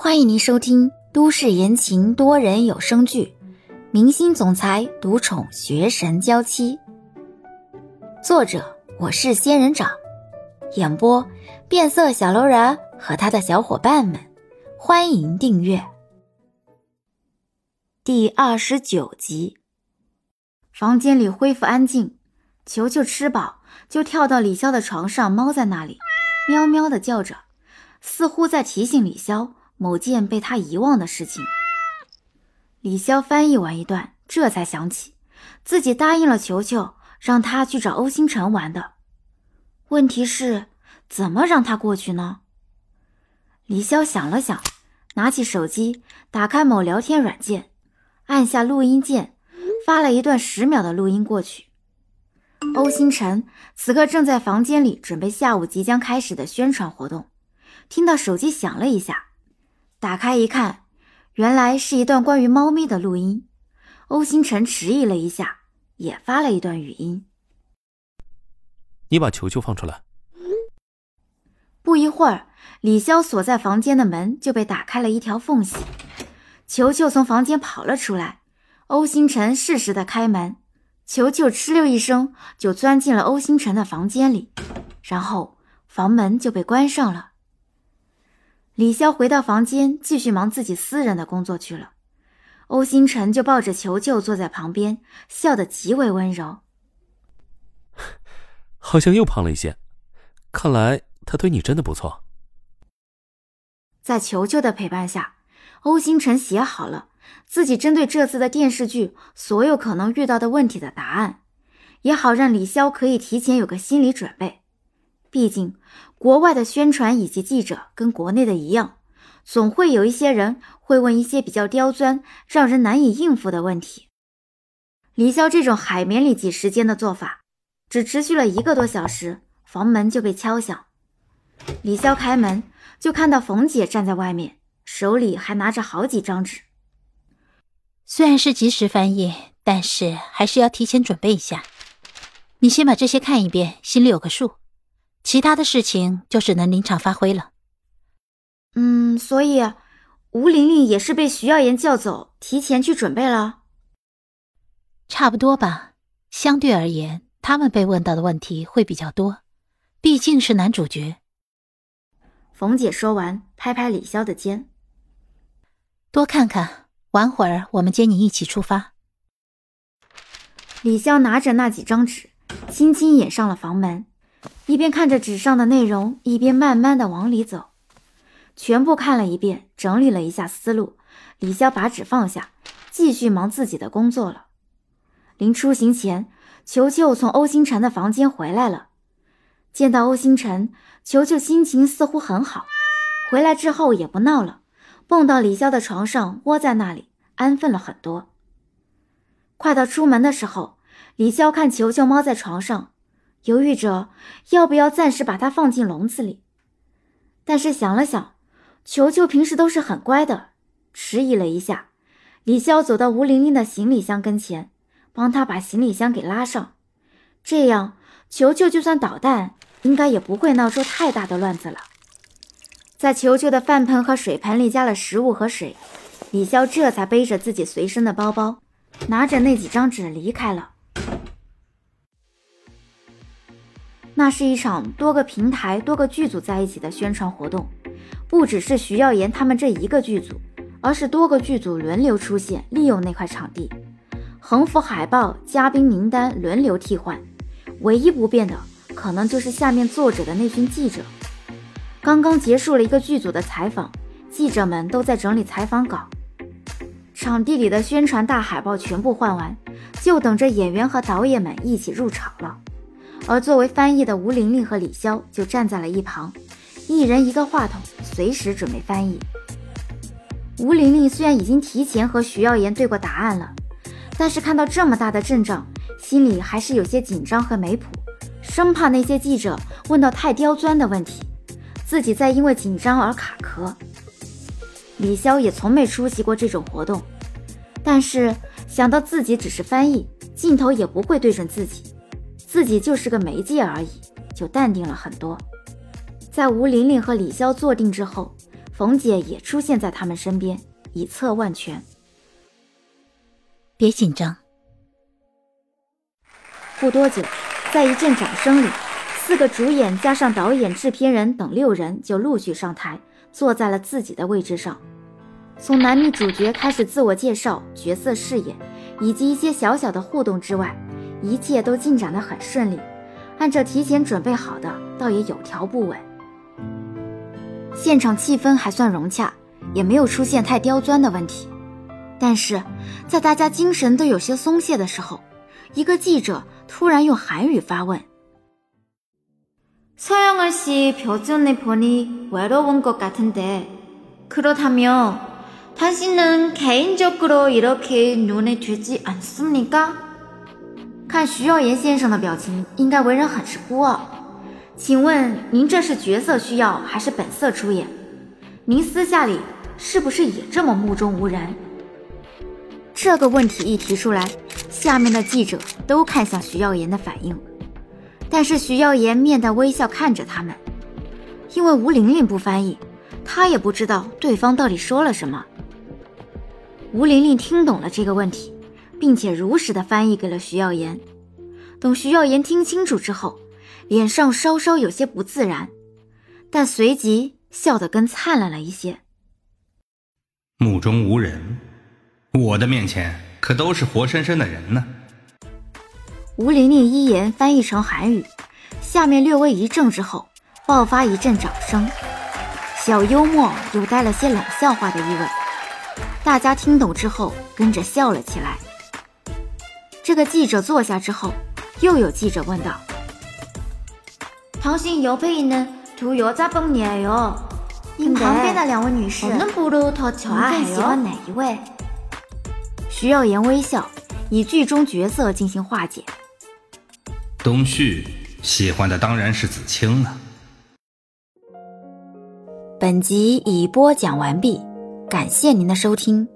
欢迎您收听都市言情多人有声剧《明星总裁独宠学神娇妻》，作者我是仙人掌，演播变色小楼人和他的小伙伴们。欢迎订阅第二十九集。房间里恢复安静，球球吃饱就跳到李潇的床上，猫在那里喵喵的叫着，似乎在提醒李潇。某件被他遗忘的事情，李潇翻译完一段，这才想起自己答应了球球，让他去找欧星辰玩的。问题是，怎么让他过去呢？李潇想了想，拿起手机，打开某聊天软件，按下录音键，发了一段十秒的录音过去。欧星辰此刻正在房间里准备下午即将开始的宣传活动，听到手机响了一下。打开一看，原来是一段关于猫咪的录音。欧星辰迟疑了一下，也发了一段语音：“你把球球放出来。”不一会儿，李潇锁在房间的门就被打开了一条缝隙，球球从房间跑了出来。欧星辰适时的开门，球球哧溜一声就钻进了欧星辰的房间里，然后房门就被关上了。李潇回到房间，继续忙自己私人的工作去了。欧星辰就抱着球球坐在旁边，笑得极为温柔。好像又胖了一些，看来他对你真的不错。在球球的陪伴下，欧星辰写好了自己针对这次的电视剧所有可能遇到的问题的答案，也好让李潇可以提前有个心理准备。毕竟，国外的宣传以及记者跟国内的一样，总会有一些人会问一些比较刁钻、让人难以应付的问题。李潇这种海绵里挤时间的做法，只持续了一个多小时，房门就被敲响。李潇开门就看到冯姐站在外面，手里还拿着好几张纸。虽然是即时翻译，但是还是要提前准备一下。你先把这些看一遍，心里有个数。其他的事情就只能临场发挥了。嗯，所以吴玲玲也是被徐耀言叫走，提前去准备了。差不多吧，相对而言，他们被问到的问题会比较多，毕竟是男主角。冯姐说完，拍拍李潇的肩：“多看看，晚会儿我们接你一起出发。”李潇拿着那几张纸，轻轻掩上了房门。一边看着纸上的内容，一边慢慢的往里走，全部看了一遍，整理了一下思路。李潇把纸放下，继续忙自己的工作了。临出行前，球球从欧星辰的房间回来了，见到欧星辰，球球心情似乎很好，回来之后也不闹了，蹦到李潇的床上窝在那里，安分了很多。快到出门的时候，李潇看球球猫在床上。犹豫着要不要暂时把它放进笼子里，但是想了想，球球平时都是很乖的，迟疑了一下。李潇走到吴玲玲的行李箱跟前，帮她把行李箱给拉上，这样球球就算捣蛋，应该也不会闹出太大的乱子了。在球球的饭盆和水盆里加了食物和水，李潇这才背着自己随身的包包，拿着那几张纸离开了。那是一场多个平台、多个剧组在一起的宣传活动，不只是徐耀言他们这一个剧组，而是多个剧组轮流出现，利用那块场地，横幅、海报、嘉宾名单轮流替换，唯一不变的可能就是下面坐着的那群记者。刚刚结束了一个剧组的采访，记者们都在整理采访稿，场地里的宣传大海报全部换完，就等着演员和导演们一起入场了。而作为翻译的吴玲玲和李潇就站在了一旁，一人一个话筒，随时准备翻译。吴玲玲虽然已经提前和徐耀言对过答案了，但是看到这么大的阵仗，心里还是有些紧张和没谱，生怕那些记者问到太刁钻的问题，自己再因为紧张而卡壳。李潇也从没出席过这种活动，但是想到自己只是翻译，镜头也不会对准自己。自己就是个媒介而已，就淡定了很多。在吴玲玲和李潇坐定之后，冯姐也出现在他们身边，以策万全。别紧张。不多久，在一阵掌声里，四个主演加上导演、制片人等六人就陆续上台，坐在了自己的位置上。从男女主角开始自我介绍、角色饰演，以及一些小小的互动之外，一切都进展得很顺利。按照提前准备好的，倒也有条不紊。现场气氛还算融洽，也没有出现太刁钻的问题。但是，在大家精神都有些松懈的时候，一个记者突然用韩语发问：“서영아씨표정을보니외로운것같은데그렇다면당신은개인적으로이렇게눈에띄지않습니까？” 看徐耀言先生的表情，应该为人很是孤傲。请问您这是角色需要还是本色出演？您私下里是不是也这么目中无人？这个问题一提出来，下面的记者都看向徐耀言的反应。但是徐耀言面带微笑看着他们，因为吴玲玲不翻译，他也不知道对方到底说了什么。吴玲玲听懂了这个问题。并且如实的翻译给了徐耀言。等徐耀言听清楚之后，脸上稍稍有些不自然，但随即笑得更灿烂了一些。目中无人，我的面前可都是活生生的人呢。吴玲玲一言翻译成韩语，下面略微一怔之后，爆发一阵掌声，小幽默又带了些冷笑话的意味。大家听懂之后，跟着笑了起来。这个记者坐下之后，又有记者问道：“당신옆에있는두여자분이에 요？ 您旁边的两位女士，您更喜欢哪一位？”徐耀言微笑，以剧中角色进行化解。东旭喜欢的当然是子清了。本集已播讲完毕，感谢您的收听。